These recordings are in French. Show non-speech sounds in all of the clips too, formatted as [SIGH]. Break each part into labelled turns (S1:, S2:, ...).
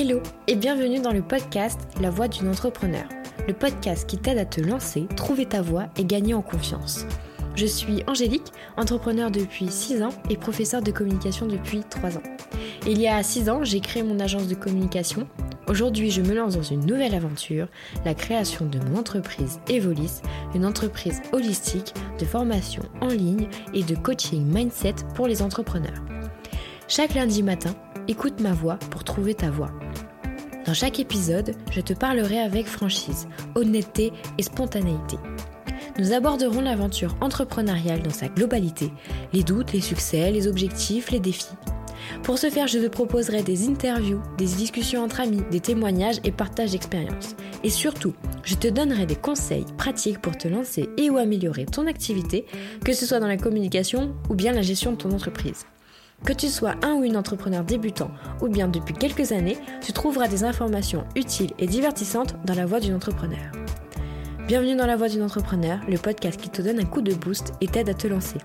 S1: Hello et bienvenue dans le podcast La voix d'une entrepreneur, le podcast qui t'aide à te lancer, trouver ta voix et gagner en confiance. Je suis Angélique, entrepreneur depuis 6 ans et professeur de communication depuis 3 ans. Il y a 6 ans, j'ai créé mon agence de communication. Aujourd'hui, je me lance dans une nouvelle aventure, la création de mon entreprise Evolis, une entreprise holistique de formation en ligne et de coaching mindset pour les entrepreneurs. Chaque lundi matin, écoute ma voix pour trouver ta voix. Dans chaque épisode, je te parlerai avec franchise, honnêteté et spontanéité. Nous aborderons l'aventure entrepreneuriale dans sa globalité, les doutes, les succès, les objectifs, les défis. Pour ce faire, je te proposerai des interviews, des discussions entre amis, des témoignages et partage d'expériences. Et surtout, je te donnerai des conseils pratiques pour te lancer et ou améliorer ton activité, que ce soit dans la communication ou bien la gestion de ton entreprise. Que tu sois un ou une entrepreneur débutant ou bien depuis quelques années, tu trouveras des informations utiles et divertissantes dans la voix d'une entrepreneur. Bienvenue dans la voix d'une entrepreneur, le podcast qui te donne un coup de boost et t'aide à te lancer.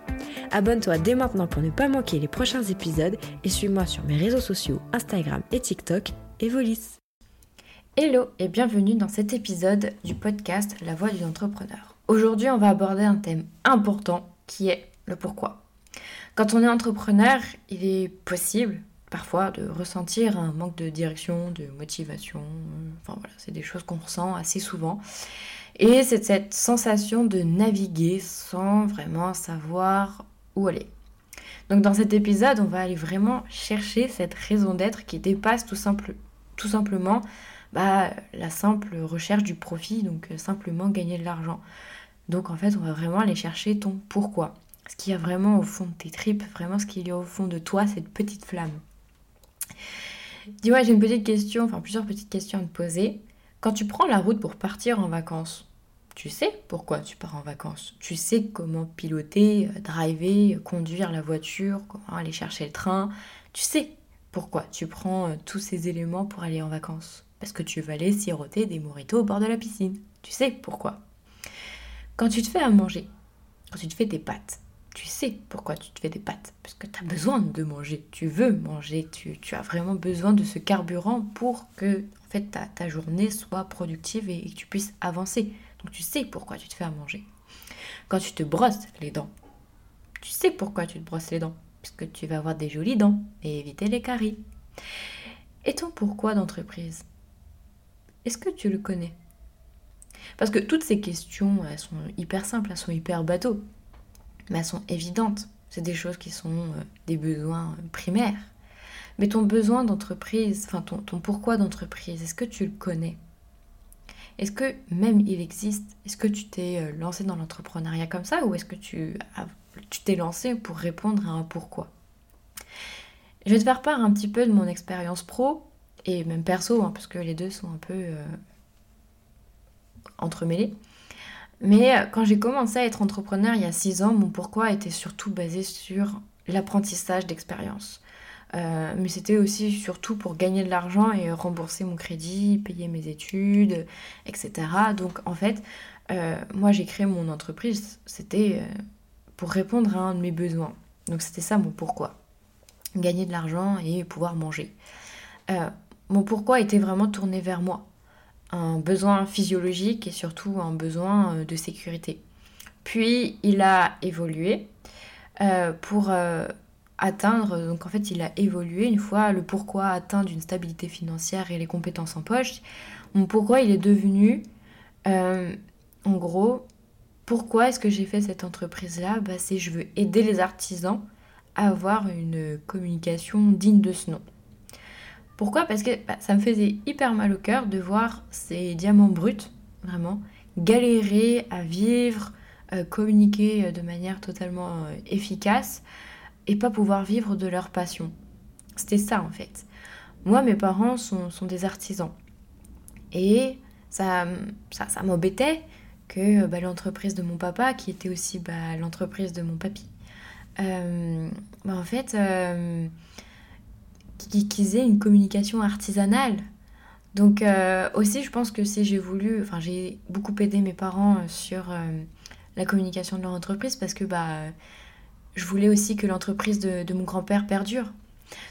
S1: Abonne-toi dès maintenant pour ne pas manquer les prochains épisodes et suis-moi sur mes réseaux sociaux Instagram et TikTok, Evolis. Hello et bienvenue dans cet épisode du podcast La voix d'une entrepreneur. Aujourd'hui, on va aborder un thème important qui est le pourquoi. Quand on est entrepreneur, il est possible parfois de ressentir un manque de direction, de motivation. Enfin voilà, c'est des choses qu'on ressent assez souvent. Et c'est cette sensation de naviguer sans vraiment savoir où aller. Donc dans cet épisode, on va aller vraiment chercher cette raison d'être qui dépasse tout, simple, tout simplement bah, la simple recherche du profit, donc simplement gagner de l'argent. Donc en fait, on va vraiment aller chercher ton pourquoi ce qu'il y a vraiment au fond de tes tripes, vraiment ce qu'il y a au fond de toi, cette petite flamme. Dis-moi, j'ai une petite question, enfin plusieurs petites questions à te poser. Quand tu prends la route pour partir en vacances, tu sais pourquoi tu pars en vacances? Tu sais comment piloter, euh, driver, conduire la voiture, comment aller chercher le train? Tu sais pourquoi tu prends euh, tous ces éléments pour aller en vacances? Parce que tu vas aller siroter des moritos au bord de la piscine. Tu sais pourquoi? Quand tu te fais à manger, quand tu te fais tes pâtes, tu sais pourquoi tu te fais des pâtes. Parce que tu as besoin de manger, tu veux manger, tu, as vraiment besoin de ce carburant pour que en ta journée soit productive et, que tu puisses avancer. Donc tu sais pourquoi tu te fais à manger. Quand tu te brosses les dents, tu sais pourquoi tu te brosses les dents. Parce que tu vas avoir des jolies dents et éviter les caries. Et ton pourquoi d'entreprise Est-ce que tu le connais? Parce que toutes ces questions, elles sont hyper simples, elles sont hyper bateaux mais elles sont évidentes. C'est des choses qui sont euh, des besoins primaires. Mais ton besoin d'entreprise, enfin ton, ton pourquoi d'entreprise, est-ce que tu le connais? Est-ce que même il existe? Est-ce que tu t'es euh, lancé dans l'entrepreneuriat comme ça ou est-ce que tu t'es lancé pour répondre à un pourquoi? Je vais te faire part un petit peu de mon expérience pro et même perso, hein, parce que les deux sont un peu euh, entremêlés. Mais euh, quand j'ai commencé à être entrepreneur il y a 6 ans, mon pourquoi était surtout basé sur l'apprentissage d'expérience. Euh, mais c'était aussi surtout pour gagner de l'argent et rembourser mon crédit, payer mes études, etc. Donc en fait, euh, moi j'ai créé mon entreprise, c'était pour répondre à un de mes besoins. Donc c'était ça mon pourquoi. Gagner de l'argent et pouvoir manger. mon pourquoi était vraiment tourné vers moi un besoin physiologique et surtout un besoin euh, de sécurité. Puis il a évolué euh, pour euh, atteindre, donc en fait il a évolué une fois le pourquoi atteindre une stabilité financière et les compétences en poche. Pourquoi il est devenu, en gros, pourquoi est-ce que j'ai fait cette entreprise-là? Bah, C'est je veux aider les artisans à avoir une communication digne de ce nom. Pourquoi? Parce que bah, ça me faisait hyper mal au cœur de voir ces diamants bruts, vraiment, galérer à vivre, euh, communiquer euh, de manière totalement euh, efficace et pas pouvoir vivre de leur passion. C'était ça en fait. Moi, mes parents sont, des artisans. Et ça, ça, m'embêtait que bah, l'entreprise de mon papa, qui était aussi bah, l'entreprise de mon papy, en fait qu'ils aient une communication artisanale. Donc euh, aussi, je pense que si j'ai voulu, enfin j'ai beaucoup aidé mes parents euh, sur euh, la communication de leur entreprise parce que bah je voulais aussi que l'entreprise de, mon grand-père perdure.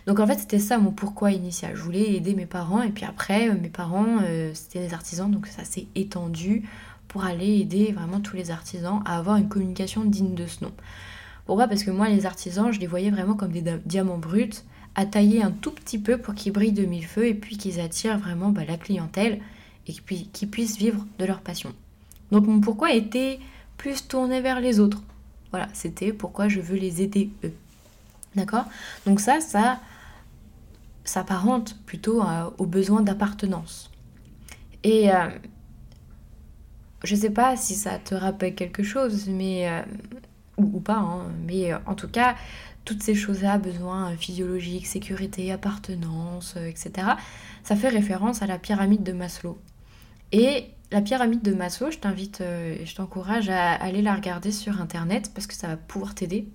S1: Donc en fait, c'était ça mon pourquoi initial. Je voulais aider mes parents et puis après, mes parents, c'était des artisans, donc ça s'est étendu pour aller aider vraiment tous les artisans à avoir une communication digne de ce nom. Pourquoi? Parce que moi, les artisans, je les voyais vraiment comme des diamants bruts, à tailler un tout petit peu pour qu'ils brillent de mille feux et puis qu'ils attirent vraiment bah, la clientèle et qu'ils puissent vivre de leur passion. Donc mon pourquoi était plus tourné vers les autres. Voilà, c'était pourquoi je veux les aider eux. D'accord? Donc ça, ça s'apparente plutôt aux besoins d'appartenance. Et euh, je sais pas si ça te rappelle quelque chose, mais euh, ou, pas, hein, mais euh, en tout cas, toutes ces choses-là, besoins physiologiques, sécurité, appartenance, etc., ça fait référence à la pyramide de Maslow. Et la pyramide de Maslow, je t'invite et je t'encourage à aller la regarder sur internet parce que ça va pouvoir t'aider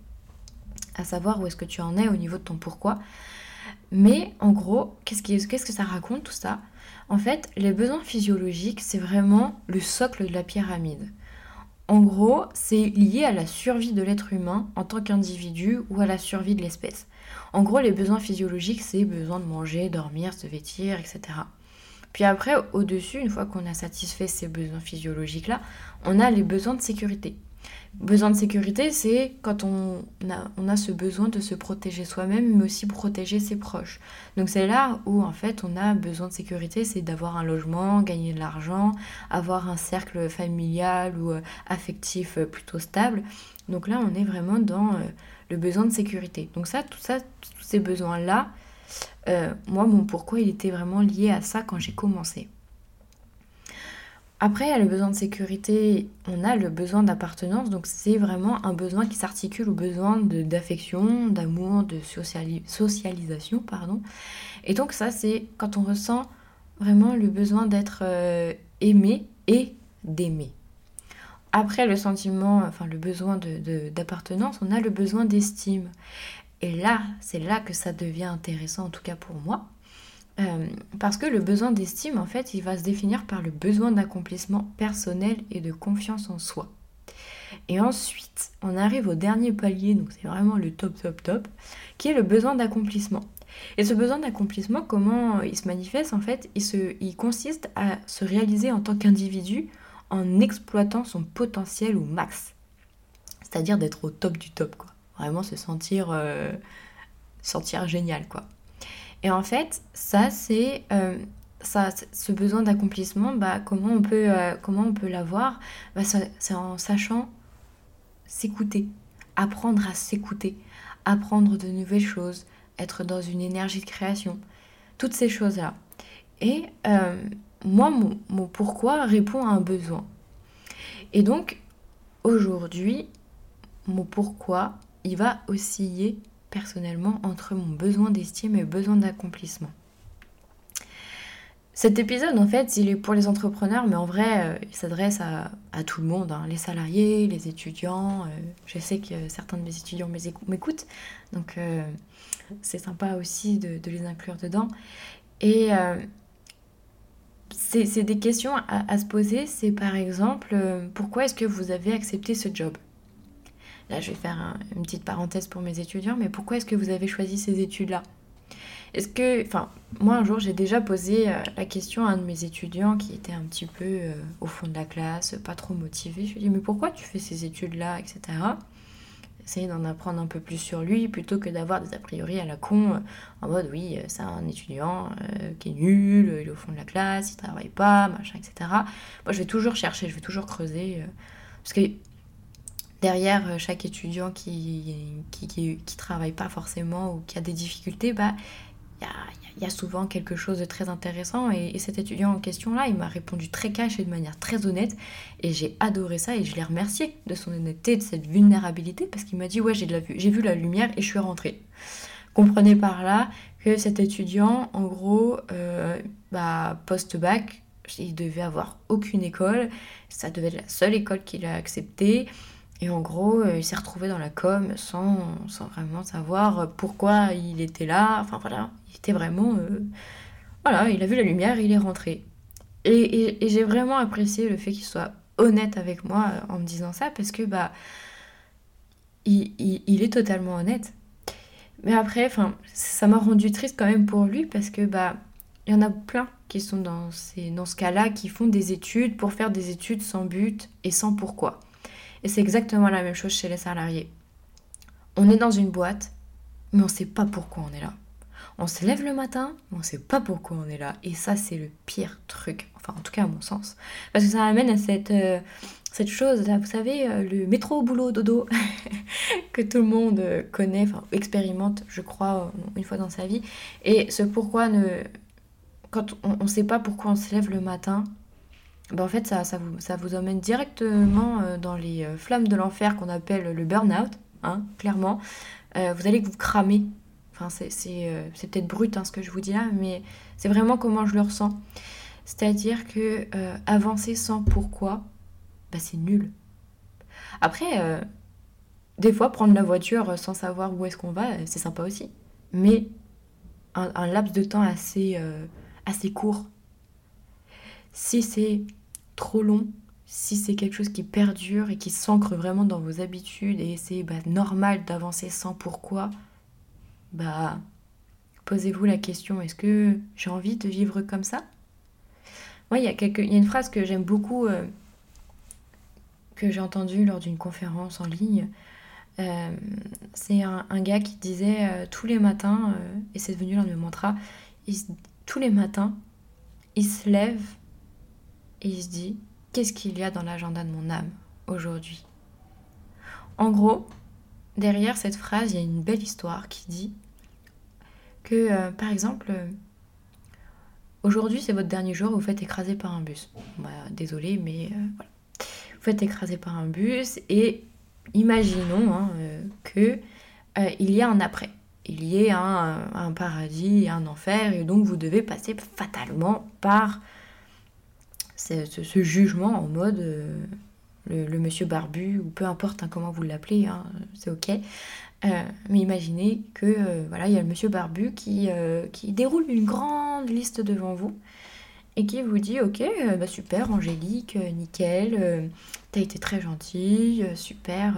S1: à savoir où est-ce que tu en es au niveau de ton pourquoi. Mais en gros, qu'est-ce, qu'est-ce que ça raconte tout ça? En fait, les besoins physiologiques, c'est vraiment le socle de la pyramide. En gros, c'est lié à la survie de l'être humain en tant qu'individu ou à la survie de l'espèce. En gros, les besoins physiologiques, c'est besoin de manger, dormir, se vêtir, etc. Puis après, au-dessus, une fois qu'on a satisfait ces besoins physiologiques-là, on a les besoins de sécurité. Besoin de sécurité, c'est quand on a, ce besoin de se protéger soi-même, mais aussi protéger ses proches. Donc c'est là où en fait on a besoin de sécurité, c'est d'avoir un logement, gagner de l'argent, avoir un cercle familial ou euh, affectif euh, plutôt stable. Donc là on est vraiment dans euh, le besoin de sécurité. Donc ça, tout ça, tous ces besoins-là, moi mon pourquoi il était vraiment lié à ça quand j'ai commencé. Après, il y a le besoin de sécurité, on a le besoin d'appartenance, donc c'est vraiment un besoin qui s'articule au besoin d'affection, d'amour, de socialisation, pardon. Et donc ça, c'est quand on ressent vraiment le besoin d'être euh, aimé et d'aimer. Après le sentiment, enfin le besoin d'appartenance, on a le besoin d'estime. Et là, c'est là que ça devient intéressant, en tout cas pour moi. Euh, parce que le besoin d'estime, en fait, il va se définir par le besoin d'accomplissement personnel et de confiance en soi. Et ensuite, on arrive au dernier palier, donc c'est vraiment le top, top, top, qui est le besoin d'accomplissement. Et ce besoin d'accomplissement, comment il se manifeste En fait, il, se, il consiste à se réaliser en tant qu'individu en exploitant son potentiel au max. C'est-à-dire d'être au top du top, quoi. Vraiment se sentir, euh, sentir génial, quoi. Et en fait, ça, c'est euh, ce besoin d'accomplissement, bah, comment on peut, euh, peut l'avoir? Bah, C'est en sachant s'écouter, apprendre à s'écouter, apprendre de nouvelles choses, être dans une énergie de création, toutes ces choses-là. Et euh, moi, mon, mon pourquoi répond à un besoin. Et donc, aujourd'hui, mon pourquoi, il va osciller personnellement entre mon besoin d'estime et besoin d'accomplissement. Cet épisode, en fait, il est pour les entrepreneurs, mais en vrai, euh, il s'adresse à, tout le monde, hein. les salariés, les étudiants. Euh, je sais que certains de mes étudiants m'écoutent, donc euh, c'est sympa aussi de, les inclure dedans. Et c'est des questions à, se poser, c'est par exemple, pourquoi est-ce que vous avez accepté ce job? Là, je vais faire une petite parenthèse pour mes étudiants, mais pourquoi est-ce que vous avez choisi ces études-là? Est-ce que, enfin, moi un jour j'ai déjà posé euh, la question à un de mes étudiants qui était un petit peu euh, au fond de la classe, pas trop motivé. Je lui ai dit, mais pourquoi tu fais ces études-là, etc. Essayer d'en apprendre un peu plus sur lui plutôt que d'avoir des a priori à la con euh, en mode oui, c'est un étudiant qui est nul, il est au fond de la classe, il travaille pas, machin, etc. Moi je vais toujours chercher, je vais toujours creuser. parce que derrière euh, chaque étudiant qui qui, qui, travaille pas forcément ou qui a des difficultés, bah il y a, souvent quelque chose de très intéressant. Et, cet étudiant en question là il m'a répondu très cash et de manière très honnête. Et j'ai adoré ça et je l'ai remercié de son honnêteté de cette vulnérabilité parce qu'il m'a dit ouais j'ai j'ai vu la lumière et je suis rentrée. Comprenez par là que cet étudiant en gros euh, bah, post bac il devait avoir aucune école. Ça devait être la seule école qu'il a acceptée et en gros, euh, il s'est retrouvé dans la com sans, sans, vraiment savoir pourquoi il était là. Enfin voilà, il était vraiment... Euh, voilà, il a vu la lumière, il est rentré. Et, j'ai vraiment apprécié le fait qu'il soit honnête avec moi euh, en me disant ça parce que bah il, il, il est totalement honnête. Mais après, enfin, ça m'a rendu triste quand même pour lui parce que bah, il y en a plein qui sont dans, ces, dans ce cas-là, qui font des études pour faire des études sans but et sans pourquoi. Et c'est exactement la même chose chez les salariés. On est dans une boîte, mais on ne sait pas pourquoi on est là. On se lève le matin, mais on ne sait pas pourquoi on est là. Et ça, c'est le pire truc. Enfin, en tout cas, à mon sens. Parce que ça amène à cette, euh, cette chose, là, vous savez, euh, le métro, boulot, dodo, [LAUGHS] que tout le monde euh, connaît, enfin, expérimente, je crois, une fois dans sa vie. Et ce pourquoi ne. Quand on ne sait pas pourquoi on se lève le matin, ben en fait, ça, ça, vous, ça vous emmène directement dans les flammes de l'enfer qu'on appelle le burn-out, hein, clairement. vous allez vous cramer Enfin, euh, c'est peut-être brut hein, ce que je vous dis là, mais c'est vraiment comment je le ressens. C'est-à-dire que euh, avancer sans pourquoi, bah, c'est nul. Après, euh, des fois, prendre la voiture sans savoir où est-ce qu'on va, c'est sympa aussi. Mais un, laps de temps assez, assez court. Si c'est trop long, si c'est quelque chose qui perdure et qui s'ancre vraiment dans vos habitudes et c'est bah, normal d'avancer sans pourquoi, bah posez-vous la question, est-ce que j'ai envie de vivre comme ça? Moi, il y, a il y a une phrase que j'aime beaucoup, euh, que j'ai entendue lors d'une conférence en ligne. Euh, c'est un, gars qui disait euh, tous les matins, et c'est devenu l'un de mes mantras, tous les matins, il se lève et il se dit, qu'est-ce qu'il y a dans l'agenda de mon âme aujourd'hui? En gros, derrière cette phrase, il y a une belle histoire qui dit que, euh, par exemple, euh, aujourd'hui c'est votre dernier jour, vous faites écraser par un bus. Bah, désolé, mais euh, voilà. Vous faites écraser par un bus et imaginons hein, que il y a un après. Il y ait un, paradis et un enfer, et donc vous devez passer fatalement par ce, jugement en mode le, monsieur barbu, ou peu importe hein, comment vous l'appelez, hein, c'est ok. Euh, mais imaginez que euh, voilà, il y a le monsieur barbu euh, qui déroule une grande liste devant vous et qui vous dit ok bah super Angélique nickel t'as été très gentille super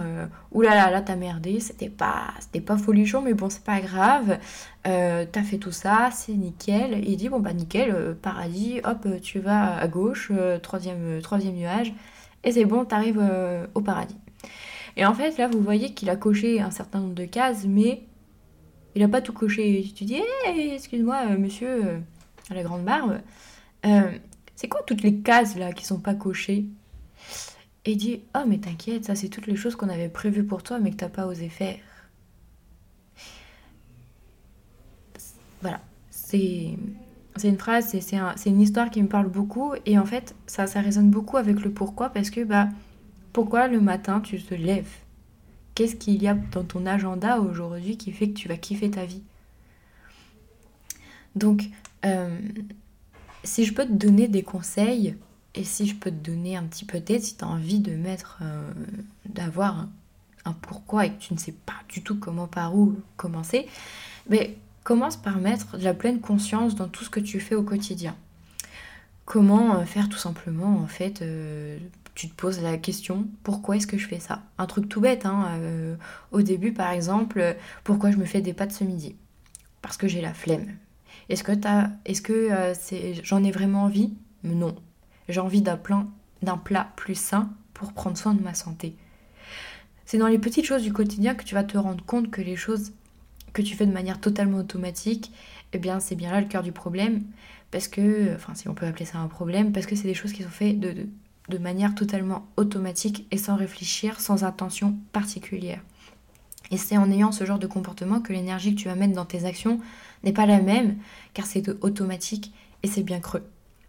S1: oulala là, t'as merdé c'était pas c'était pas folichon mais bon c'est pas grave t'as fait tout ça c'est nickel et il dit bon bah nickel paradis hop tu vas à gauche troisième nuage et c'est bon, t'arrives euh, au paradis. Et en fait, là, vous voyez qu'il a coché un certain nombre de cases, mais il n'a pas tout coché. Tu dis, hey, excuse-moi, euh, monsieur, euh, à la grande barbe, c'est quoi toutes les cases là qui sont pas cochées Et dit, oh, mais t'inquiète, ça, c'est toutes les choses qu'on avait prévues pour toi, mais que t'as pas osé faire. Voilà, c'est c'est une phrase, c'est une histoire qui me parle beaucoup et en fait ça, ça résonne beaucoup avec le pourquoi parce que bah pourquoi le matin tu te lèves? Qu'est-ce qu'il y a dans ton agenda aujourd'hui qui fait que tu vas kiffer ta vie? Donc euh, si je peux te donner des conseils et si je peux te donner un petit peu d'aide si tu as envie de mettre, euh, d'avoir un, pourquoi et que tu ne sais pas du tout comment par où commencer, mais Commence par mettre de la pleine conscience dans tout ce que tu fais au quotidien. Comment euh, faire tout simplement en fait euh, tu te poses la question pourquoi est-ce que je fais ça? Un truc tout bête, hein, au début par exemple, pourquoi je me fais des pâtes ce midi? Parce que j'ai la flemme. Est-ce que, que j'en ai vraiment envie? Non. J'ai envie d'un, d'un plat plus sain pour prendre soin de ma santé. C'est dans les petites choses du quotidien que tu vas te rendre compte que les choses que tu fais de manière totalement automatique, eh bien c'est bien là le cœur du problème, parce que, enfin si on peut appeler ça un problème, parce que c'est des choses qui sont faites de, de, manière totalement automatique et sans réfléchir, sans intention particulière. Et c'est en ayant ce genre de comportement que l'énergie que tu vas mettre dans tes actions n'est pas la même, car c'est automatique et c'est bien creux.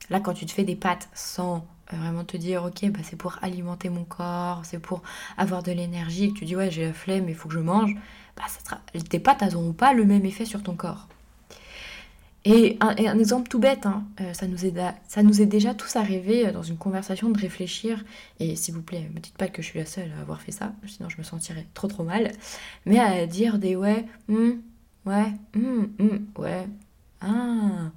S1: Là, quand tu te fais des pâtes sans euh, vraiment te dire, ok, bah, c'est pour alimenter mon corps, c'est pour avoir de l'énergie, et que tu dis, ouais, j'ai la flemme, il faut que je mange, bah, ça sera, tes pâtes n'auront pas le même effet sur ton corps. Et un, exemple tout bête, hein, euh, ça, nous est ça nous est déjà tous arrivé euh, dans une conversation de réfléchir, et s'il vous plaît, me dites pas que je suis la seule à avoir fait ça, sinon je me sentirais trop trop mal, mais à dire des ouais, hmm, ouais, hmm, hmm, ouais, ah.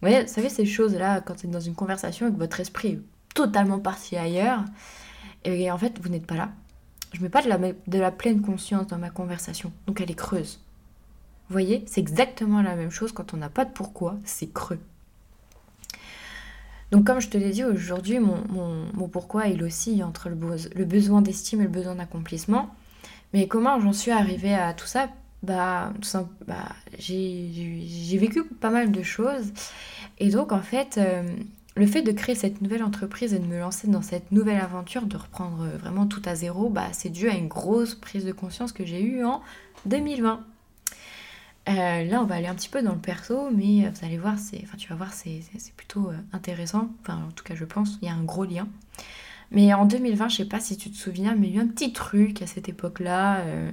S1: Vous savez ces choses-là, quand vous êtes dans une conversation et que votre esprit est totalement parti ailleurs, et en fait vous n'êtes pas là, je mets pas de la, pleine conscience dans ma conversation, donc elle est creuse. Vous voyez, c'est exactement la même chose quand on n'a pas de pourquoi, c'est creux. Donc comme je te l'ai dit aujourd'hui, mon, pourquoi il oscille entre le besoin d'estime et le besoin d'accomplissement. Mais comment j'en suis arrivée à tout ça? Bah, bah j'ai vécu pas mal de choses. Et donc en fait, euh, le fait de créer cette nouvelle entreprise et de me lancer dans cette nouvelle aventure, de reprendre vraiment tout à zéro, bah, c'est dû à une grosse prise de conscience que j'ai eue en 2020. Euh, là, on va aller un petit peu dans le perso, mais vous allez voir, c'est, enfin, tu vas voir, c'est, plutôt euh, intéressant. Enfin, en tout cas, je pense, il y a un gros lien. Mais en 2020, je sais pas si tu te souviens, mais il y a eu un petit truc à cette époque-là, euh,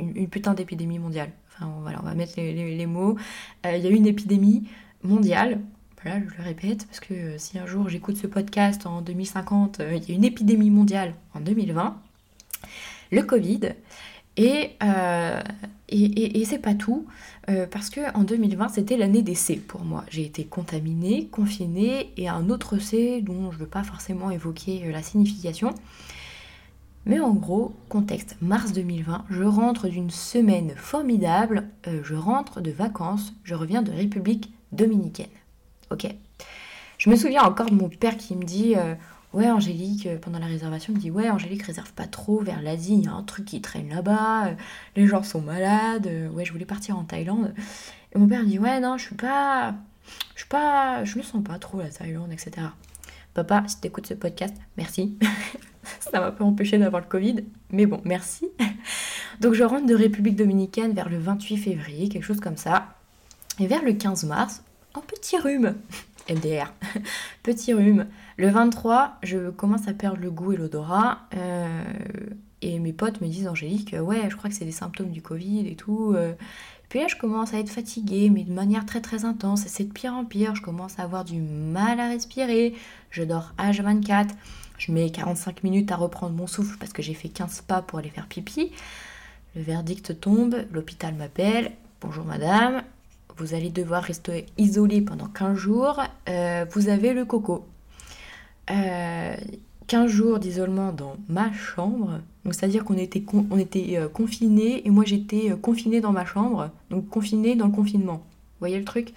S1: une, putain d'épidémie mondiale. Enfin, voilà, on va mettre les, mots. il y a eu une épidémie mondiale. Voilà, je le répète, parce que si un jour j'écoute ce podcast en 2050, il y a une épidémie mondiale en 2020, le Covid. Euh, et, et, c'est pas tout, euh, parce que en 2020, c'était l'année des C pour moi. J'ai été contaminée, confinée, et un autre C dont je ne veux pas forcément évoquer euh, la signification. Mais en gros, contexte mars 2020, je rentre d'une semaine formidable, je rentre de vacances, je reviens de République dominicaine. Ok Je me souviens encore de mon père qui me dit Ouais, Angélique, euh, pendant la réservation, me dit Ouais, Angélique, réserve pas trop vers l'Asie, il y a un truc qui traîne là-bas, euh, les gens sont malades, euh, ouais, je voulais partir en Thaïlande. Et mon père me dit Ouais, non, je suis pas. Je suis pas. Je me sens pas trop la Thaïlande, etc. Papa, si t'écoutes ce podcast, merci. [LAUGHS] [LAUGHS] Ça m'a pas empêché d'avoir le Covid, mais bon, merci. [LAUGHS] Donc je rentre de République Dominicaine vers le 28 février, quelque chose comme ça. Et vers le 15 mars, un petit rhume. [LAUGHS] MDR. Petit rhume. Le 23, je commence à perdre le goût et l'odorat. Euh, et mes potes me disent, Angélique, ouais, je crois que c'est des symptômes du Covid et tout. Euh. Puis là, je commence à être fatiguée, mais de manière très très intense. C'est de pire en pire. Je commence à avoir du mal à respirer. Je dors H24. Je mets 45 minutes à reprendre mon souffle parce que j'ai fait 15 pas pour aller faire pipi. Le verdict tombe, l'hôpital m'appelle. Bonjour madame, vous allez devoir rester isolé pendant 15 jours, euh, vous avez le coco. 15 euh, jours d'isolement dans ma chambre, donc c'est-à-dire qu'on était, on était euh, confinés et moi j'étais confinée dans ma chambre, donc confinée dans le confinement. Vous voyez le truc?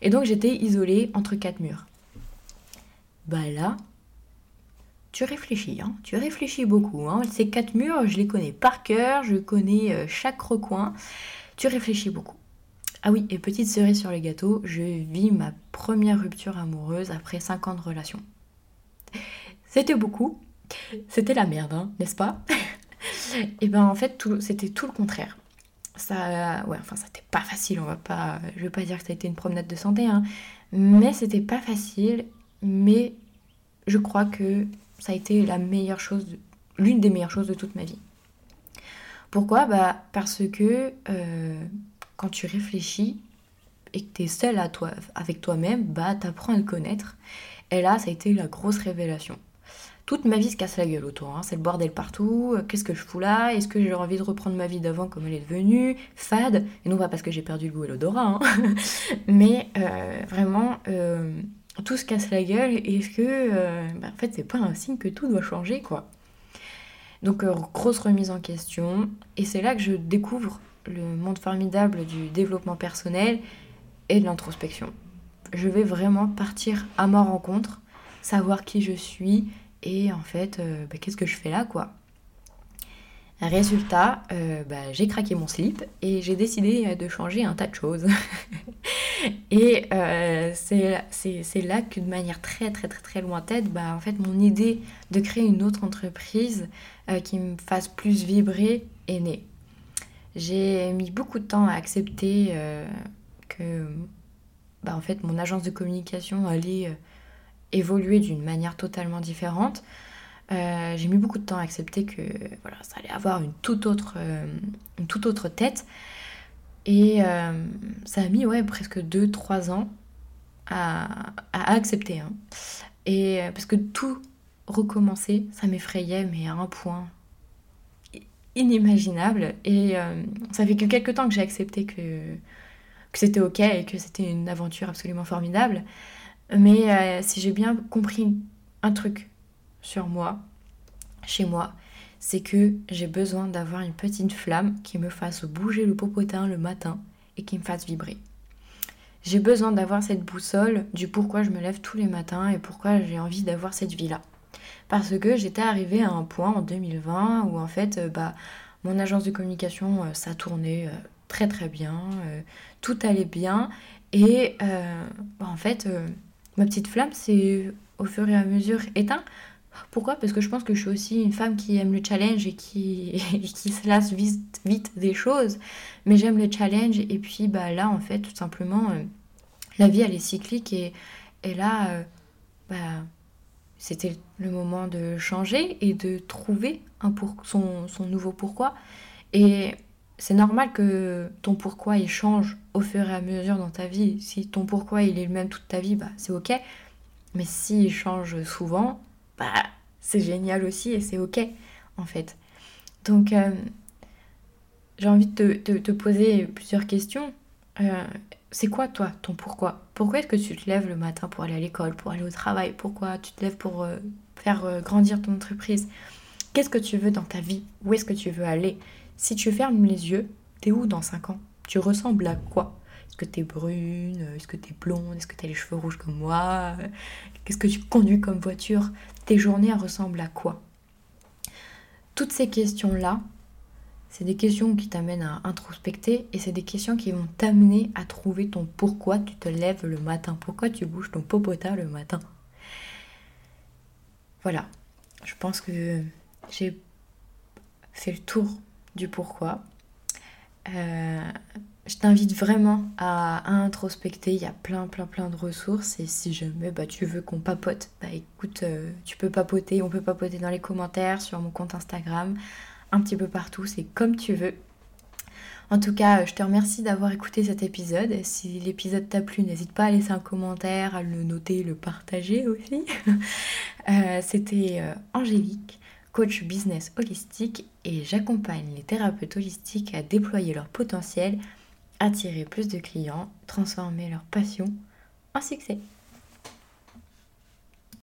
S1: Et donc j'étais isolée entre quatre murs. Bah là, tu réfléchis, hein, tu réfléchis beaucoup. Hein. Ces quatre murs, je les connais par cœur, je connais chaque recoin. Tu réfléchis beaucoup. Ah oui, et petite cerise sur le gâteau, je vis ma première rupture amoureuse après 5 ans de relation. C'était beaucoup, c'était la merde, hein, n'est-ce pas? [LAUGHS] Et ben en fait, c'était tout le contraire. Ça, ouais, enfin, c'était pas facile, on va pas, je vais pas dire que ça a été une promenade de santé, hein, mais c'était pas facile, mais je crois que ça a été la meilleure chose, l'une des meilleures choses de toute ma vie. Pourquoi? Bah parce que euh, quand tu réfléchis et que tu es seul avec toi-même, bah apprends à le connaître. Et là, ça a été la grosse révélation. Toute ma vie se casse la gueule autour, hein. c'est le bordel partout, qu'est-ce que je fous là? Est-ce que j'ai envie de reprendre ma vie d'avant comme elle est devenue? Fade, et non pas parce que j'ai perdu le goût et l'odorat, hein. [LAUGHS] mais euh, vraiment, euh, tout se casse la gueule, et est-ce que, euh, bah, c'est pas un signe que tout doit changer, quoi. Donc, grosse remise en question, et c'est là que je découvre le monde formidable du développement personnel et de l'introspection. Je vais vraiment partir à ma rencontre, savoir qui je suis et en fait, euh, bah, qu'est-ce que je fais là, quoi. Résultat, euh, bah, j'ai craqué mon slip et j'ai décidé de changer un tas de choses. [LAUGHS] et euh, c'est là que de manière très très très très lointaine, bah, en fait, mon idée de créer une autre entreprise qui me fasse plus vibrer est née. J'ai mis beaucoup de temps à accepter euh, que bah, en fait, mon agence de communication allait euh, évoluer d'une manière totalement différente. Euh, j'ai mis beaucoup de temps à accepter que voilà, ça allait avoir une toute autre, une toute autre tête. Et ça a mis ouais, presque 2-3 ans à, accepter. Hein. Et parce que tout recommencer, ça m'effrayait, mais à un point inimaginable. Et euh, ça fait que quelques temps que j'ai accepté que, c'était ok et que c'était une aventure absolument formidable. Mais euh, si j'ai bien compris un truc sur moi, chez moi, c'est que j'ai besoin d'avoir une petite flamme qui me fasse bouger le popotin le matin et qui me fasse vibrer. J'ai besoin d'avoir cette boussole du pourquoi je me lève tous les matins et pourquoi j'ai envie d'avoir cette vie-là. Parce que j'étais arrivée à un point en 2020 où en fait, euh, bah, mon agence de communication, euh, ça tournait euh, très très bien, tout allait bien et bah, en fait, ma petite flamme s'est au fur et à mesure éteinte. Pourquoi? Parce que je pense que je suis aussi une femme qui aime le challenge et qui, [LAUGHS] qui se lasse vite, vite, des choses. Mais j'aime le challenge et puis bah, là, en fait, tout simplement, la vie, elle est cyclique et, et là, bah, c'était le moment de changer et de trouver un pour, son, son nouveau pourquoi. Et c'est normal que ton pourquoi il change au fur et à mesure dans ta vie. Si ton pourquoi il est le même toute ta vie, bah c'est ok. Mais s'il change souvent, bah c'est génial aussi et c'est ok en fait. Donc euh, j'ai envie de te, poser plusieurs questions. Euh, c'est quoi toi ton pourquoi? Pourquoi est-ce que tu te lèves le matin pour aller à l'école, pour aller au travail? Pourquoi tu te lèves pour euh, faire grandir ton entreprise? Qu'est-ce que tu veux dans ta vie? Où est-ce que tu veux aller? Si tu fermes les yeux, t'es où dans 5 ans? Tu ressembles à quoi? Est-ce que t'es brune? Est-ce que t'es blonde? Est-ce que t'as les cheveux rouges comme moi? Qu'est-ce que tu conduis comme voiture? Tes journées ressemblent à quoi? Toutes ces questions-là, c'est des questions qui t'amènent à introspecter et c'est des questions qui vont t'amener à trouver ton pourquoi tu te lèves le matin, pourquoi tu bouges ton popota le matin? Voilà, je pense que j'ai fait le tour du pourquoi. Euh, je t'invite vraiment à, introspecter, il y a plein plein plein de ressources et si jamais bah, tu veux qu'on papote, bah écoute, euh, tu peux papoter, on peut papoter dans les commentaires sur mon compte Instagram un petit peu partout, c'est comme tu veux. En tout cas, je te remercie d'avoir écouté cet épisode. Si l'épisode t'a plu, n'hésite pas à laisser un commentaire, à le noter, le partager aussi. [LAUGHS] Euh, c'était euh, Angélique, coach business holistique, et j'accompagne les thérapeutes holistiques à déployer leur potentiel, attirer plus de clients, transformer leur passion en succès.